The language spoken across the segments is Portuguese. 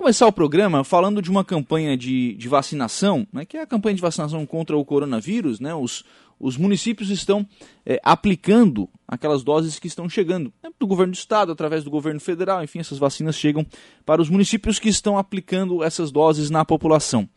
começar o programa falando de uma campanha de, de vacinação, né, que é a campanha de vacinação contra o coronavírus. Né, os, os municípios estão é, aplicando aquelas doses que estão chegando né, do governo do estado, através do governo federal, enfim, essas vacinas chegam para os municípios que estão aplicando essas doses na população.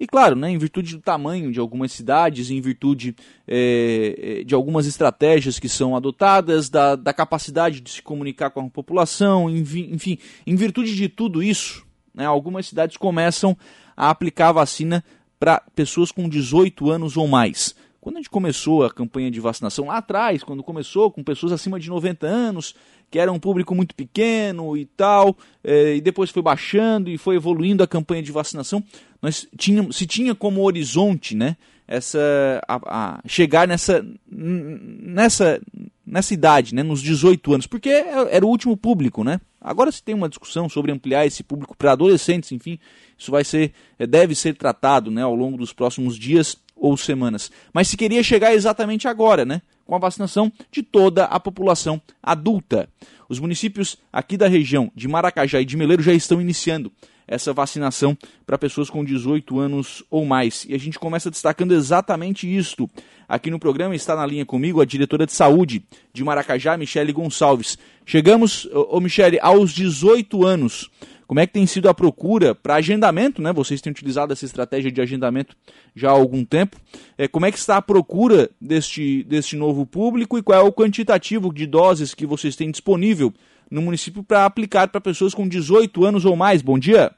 E claro, né, em virtude do tamanho de algumas cidades, em virtude é, de algumas estratégias que são adotadas, da, da, capacidade de se comunicar com a população, enfim, em virtude de tudo isso, né, algumas cidades começam a aplicar a vacina para pessoas com 18 anos ou mais. Quando a gente começou a campanha de vacinação lá atrás, quando começou com pessoas acima de 90 anos, que era um público muito pequeno e tal, é, e depois foi baixando e foi evoluindo a campanha de vacinação, nós tínhamos, se tinha como horizonte, né, essa a, a chegar nessa nessa nessa idade, né, nos 18 anos, porque é, era o último público, né? Agora se tem uma discussão sobre ampliar esse público para adolescentes, enfim, isso vai ser é, deve ser tratado, né, ao longo dos próximos dias ou semanas. Mas se queria chegar exatamente agora, né? Com a vacinação de toda a população adulta. Os municípios aqui da região de Maracajá e de Meleiro já estão iniciando essa vacinação para pessoas com 18 anos ou mais. E a gente começa destacando exatamente isto. Aqui no programa está na linha comigo a diretora de saúde de Maracajá, Michele Gonçalves. Chegamos, ô Michele, aos 18 anos. Como é que tem sido a procura para agendamento, né? Vocês têm utilizado essa estratégia de agendamento já há algum tempo. É, como é que está a procura deste, deste novo público e qual é o quantitativo de doses que vocês têm disponível no município para aplicar para pessoas com 18 anos ou mais? Bom dia.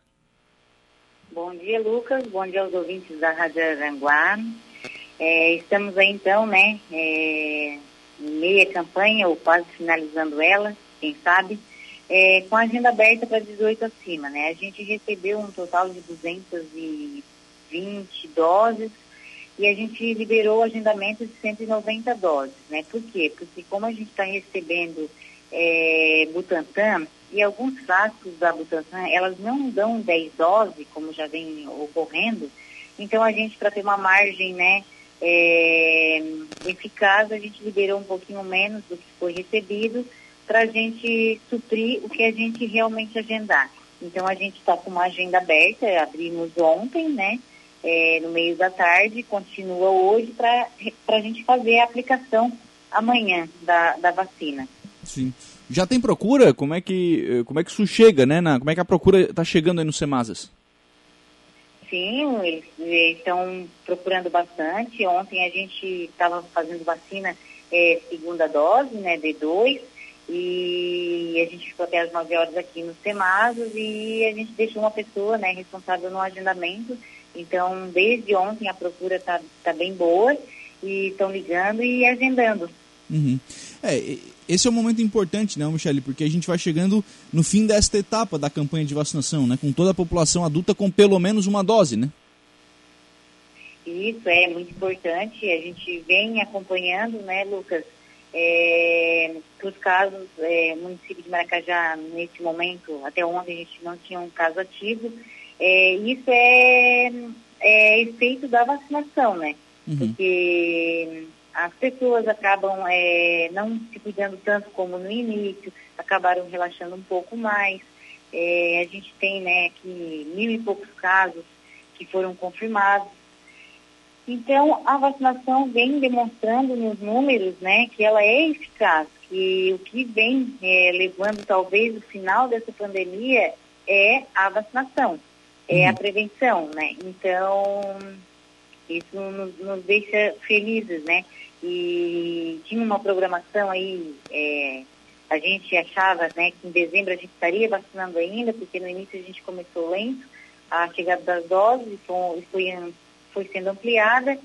Bom dia, Lucas. Bom dia aos ouvintes da Rádio Aranguá. É, estamos aí então, né, é, meia campanha ou quase finalizando ela, quem sabe é, com a agenda aberta para 18 acima, né? A gente recebeu um total de 220 doses e a gente liberou o agendamento de 190 doses, né? Por quê? Porque como a gente está recebendo é, Butantan, e alguns frascos da Butantan, elas não dão 10 doses, como já vem ocorrendo, então a gente, para ter uma margem, né, é, eficaz, a gente liberou um pouquinho menos do que foi recebido, para a gente suprir o que a gente realmente agendar. Então a gente está com uma agenda aberta, abrimos ontem, né? É, no meio da tarde, continua hoje para a gente fazer a aplicação amanhã da, da vacina. Sim. Já tem procura? Como é que, como é que isso chega, né? Na, como é que a procura está chegando aí no Semasas? Sim, eles estão procurando bastante. Ontem a gente estava fazendo vacina é, segunda dose, né, D2, e a gente ficou até as 9 horas aqui nos Semasos e a gente deixou uma pessoa né, responsável no agendamento. Então, desde ontem a procura está tá bem boa e estão ligando e agendando. Uhum. É, esse é um momento importante, né, Michele? Porque a gente vai chegando no fim desta etapa da campanha de vacinação, né? Com toda a população adulta com pelo menos uma dose, né? Isso é muito importante. A gente vem acompanhando, né, Lucas? É, os casos, é, município de Maracajá, nesse momento, até ontem a gente não tinha um caso ativo. É, isso é, é efeito da vacinação, né? Uhum. Porque as pessoas acabam é, não se cuidando tanto como no início, acabaram relaxando um pouco mais. É, a gente tem, né, aqui mil e poucos casos que foram confirmados. Então, a vacinação vem demonstrando nos números né, que ela é eficaz, que o que vem é, levando talvez o final dessa pandemia é a vacinação, é uhum. a prevenção, né? Então, isso nos, nos, deixa felizes, né? E tinha uma programação aí, é, a gente achava né, que em dezembro a gente estaria vacinando ainda, porque no início a gente começou lento a chegada das doses, então, foi foi sendo ampliada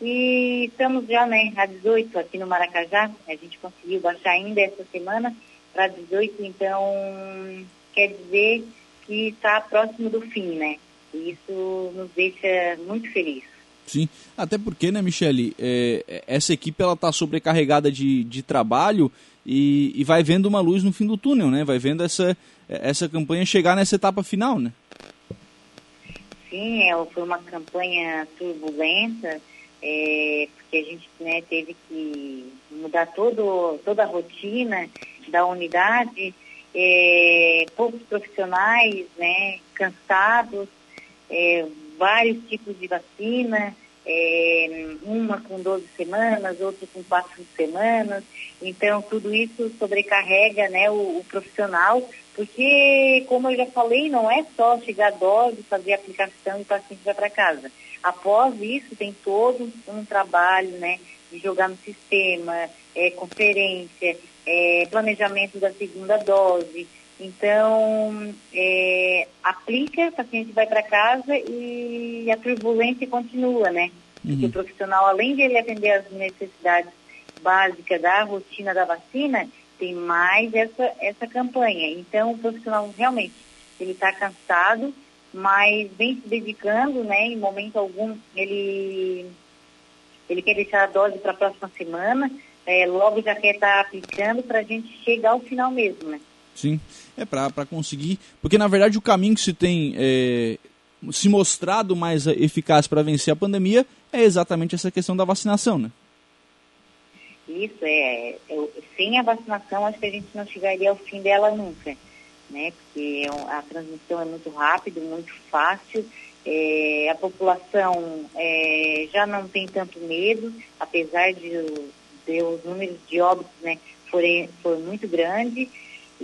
e estamos já né, a 18 aqui no Maracajá. A gente conseguiu baixar ainda essa semana para 18, então quer dizer que está próximo do fim, né? E isso nos deixa muito felizes. Sim, até porque, né, Michele, é, essa equipe ela está sobrecarregada de, de trabalho e, e vai vendo uma luz no fim do túnel, né? Vai vendo essa, essa campanha chegar nessa etapa final, né? sim, é, foi uma campanha turbulenta, é, porque a gente né, teve que mudar todo, toda a rotina da unidade é, poucos profissionais, né, cansados, é, vários tipos de vacina, é, uma com 12 semanas, outra com 4 semanas. Então, tudo isso sobrecarrega né, o, o, profissional, porque, como eu já falei, não é só chegar a dose, fazer a aplicação e o paciente vai para casa. Após isso, tem todo um trabalho né, de jogar no sistema, é, conferência, é, planejamento da segunda dose. Então, é, aplica, o paciente vai para casa e a turbulência continua, né? Uhum. Porque o profissional, além de ele atender as necessidades básicas da rotina da vacina, tem mais essa, essa campanha. Então, o profissional realmente, ele está cansado, mas vem se dedicando, né? Em momento algum, ele, ele quer deixar a dose para a próxima semana, é, logo já quer estar tá aplicando para a gente chegar ao final mesmo, né? Sim, é para conseguir. Porque na verdade o caminho que se tem é, se mostrado mais eficaz para vencer a pandemia é exatamente essa questão da vacinação, né? Isso, é, é, sem a vacinação acho que a gente não chegaria ao fim dela nunca, né? Porque a transmissão é muito rápida, muito fácil, é, a população é, já não tem tanto medo, apesar de, de os números de óbitos né, forem, for muito grandes,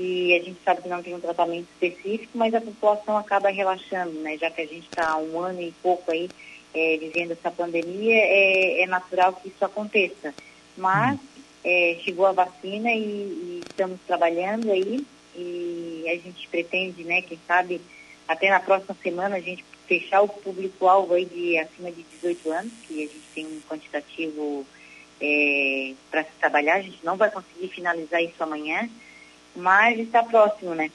e a gente sabe que não tem um tratamento específico, mas a população acaba relaxando, né? Já que a gente está um ano e pouco aí é, vivendo essa pandemia, é, é, natural que isso aconteça. Mas é, chegou a vacina e, e, estamos trabalhando aí e a gente pretende, né, quem sabe, até na próxima semana a gente fechar o público-alvo aí de acima de 18 anos, que a gente tem um quantitativo é, para se trabalhar, a gente não vai conseguir finalizar isso amanhã, mas está próximo, né?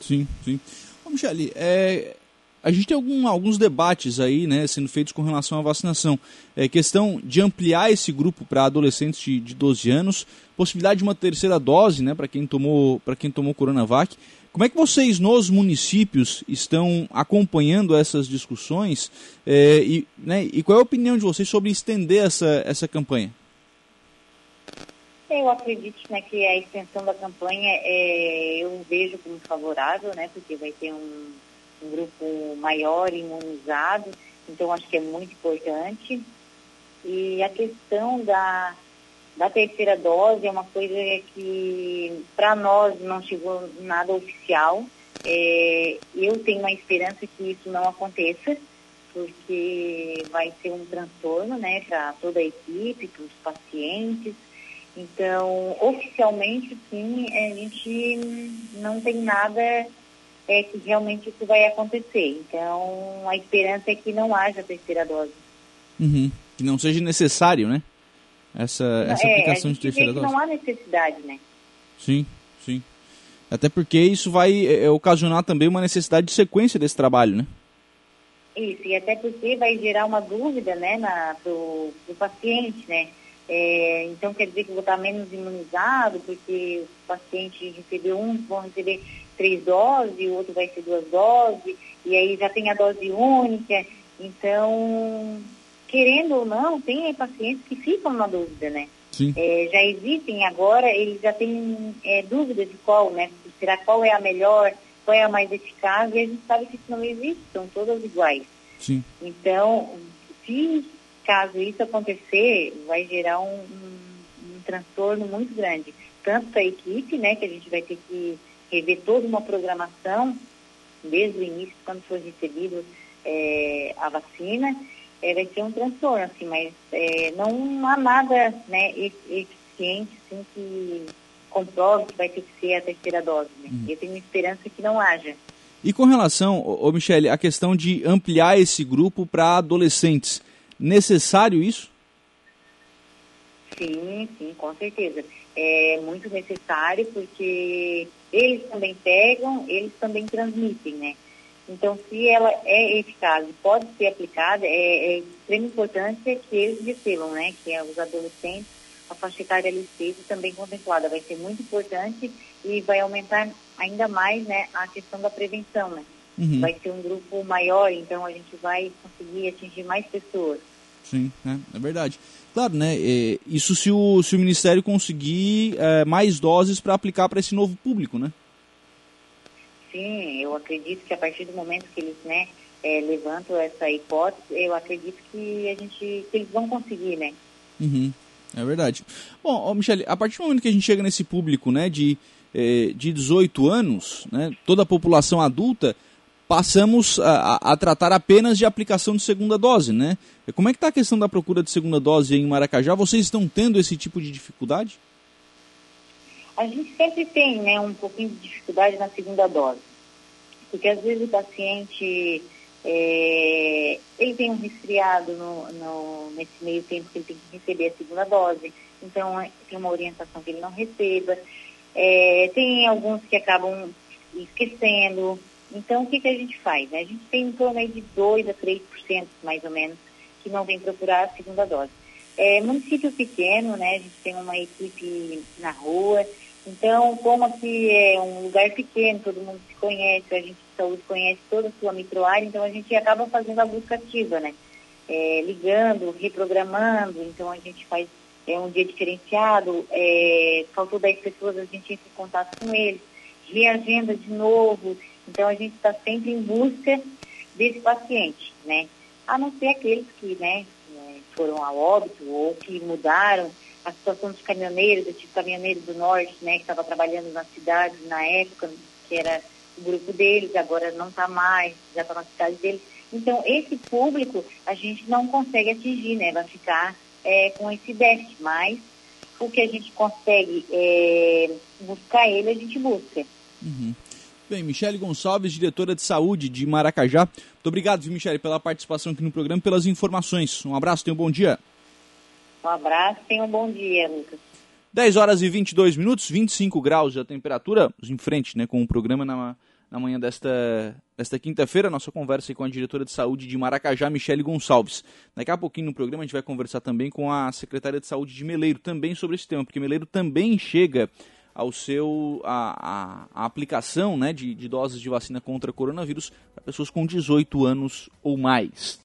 Sim, sim. Ô, Michele, é, a gente tem algum, alguns debates aí, né, sendo feitos com relação à vacinação. É questão de ampliar esse grupo para adolescentes de, de 12 anos, possibilidade de uma terceira dose, né, para quem tomou, para quem tomou Coronavac. Como é que vocês nos municípios estão acompanhando essas discussões é, e, né, e qual é a opinião de vocês sobre estender essa, essa campanha? Eu acredito né, que a extensão da campanha é, eu vejo como favorável, né, porque vai ter um, um grupo maior imunizado, então acho que é muito importante. E a questão da, da terceira dose é uma coisa que para nós não chegou nada oficial. É, eu tenho uma esperança que isso não aconteça, porque vai ser um transtorno né, para toda a equipe, para os pacientes. Então, oficialmente, sim, a gente não tem nada é, que realmente isso vai acontecer. Então, a esperança é que não haja terceira dose. Uhum. Que não seja necessário, né? Essa, essa é, aplicação de terceira dose. não há necessidade, né? Sim, sim. Até porque isso vai é, ocasionar também uma necessidade de sequência desse trabalho, né? Isso, e até porque vai gerar uma dúvida, né, na, pro, pro paciente, né? É, então quer dizer que eu vou estar menos imunizado, porque o paciente recebeu um, vão receber três doses, o outro vai ser duas doses, e aí já tem a dose única. Então, querendo ou não, tem pacientes que ficam na dúvida, né? É, já existem agora, eles já têm é, dúvida de qual, né? Será qual é a melhor, qual é a mais eficaz, e a gente sabe que isso não existe, são todas iguais. Sim. Então, se caso isso acontecer, vai gerar um, um, um transtorno muito grande. Tanto para a equipe, né, que a gente vai ter que rever toda uma programação, desde o início, quando for recebido é, a vacina, é, vai ser um transtorno, assim, mas é, não há nada né, eficiente assim, que comprove que vai ter que ser a terceira dose. Né? Uhum. Eu tenho esperança que não haja. E com relação, ô, ô Michele, a questão de ampliar esse grupo para adolescentes, necessário isso? Sim, sim, com certeza. É muito necessário porque eles também pegam, eles também transmitem, né? Então, se ela é eficaz e pode ser aplicada, é, é de extrema importância que eles recebam, né? Que é os adolescentes, a faixa etária ali esteja também contemplada. Vai ser muito importante e vai aumentar ainda mais, né, a questão da prevenção, né? Uhum. Vai ser um grupo maior, então a gente vai conseguir atingir mais pessoas. Sim, é, é verdade. Claro, né? É, isso se o, se o Ministério conseguir é, mais doses para aplicar para esse novo público, né? sim, eu acredito que a partir do momento que eles, né, é, levantam essa hipótese, eu acredito que a gente, que eles vão conseguir, né? Uhum, é verdade. Bom, Michele, a partir do momento que a gente chega nesse público, né, de, eh, de 18 anos, né, toda a população adulta, passamos a, a, tratar apenas de aplicação de segunda dose, né? Como é que está a questão da procura de segunda dose em Maracajá? Vocês estão tendo esse tipo de dificuldade? A gente sempre tem, né, um pouquinho de dificuldade na segunda dose, porque às vezes o paciente é, ele tem um resfriado no, no, nesse meio tempo que ele tem que receber a segunda dose, então é, tem uma orientação que ele não receba. É, tem alguns que acabam esquecendo, então, o que, que a gente faz? A gente tem em torno de 2% a 3%, mais ou menos, que não vem procurar a segunda dose. É, município pequeno, né? A gente tem uma equipe na rua. Então, como aqui é um lugar pequeno, todo mundo se conhece, a gente de saúde conhece toda a sua microárea, então a gente acaba fazendo a busca ativa, né? É, ligando, reprogramando, então a gente faz é, um dia diferenciado, é, faltou 10 pessoas, a gente entra em contato com eles, reagenda de novo, então, a gente está sempre em busca desse paciente, né? A não ser aqueles que, né, é, foram a óbito ou que mudaram a situação dos caminhoneiros, do tipo caminhoneiro do norte, né, que estava trabalhando na cidade na época, que era o grupo deles, agora não está mais, já está na cidade deles. Então, esse público a gente não consegue atingir, né, vai ficar é, com esse déficit, mas o que a gente consegue é, buscar ele, a gente busca. Uhum. Bem, Michele Gonçalves, diretora de saúde de Maracajá. Muito obrigado, viu, Michele, pela participação aqui no programa e pelas informações. Um abraço, tenha um bom dia. Um abraço, tenha um bom dia, Lucas. 10 horas e 22 minutos, 25 graus a temperatura. Em frente né, com o programa na, na manhã desta, desta quinta-feira. Nossa conversa com a diretora de saúde de Maracajá, Michele Gonçalves. Daqui a pouquinho no programa a gente vai conversar também com a secretária de saúde de Meleiro, também sobre esse tema, porque Meleiro também chega ao seu a, a, a aplicação né, de, de doses de vacina contra coronavírus para pessoas com 18 anos ou mais.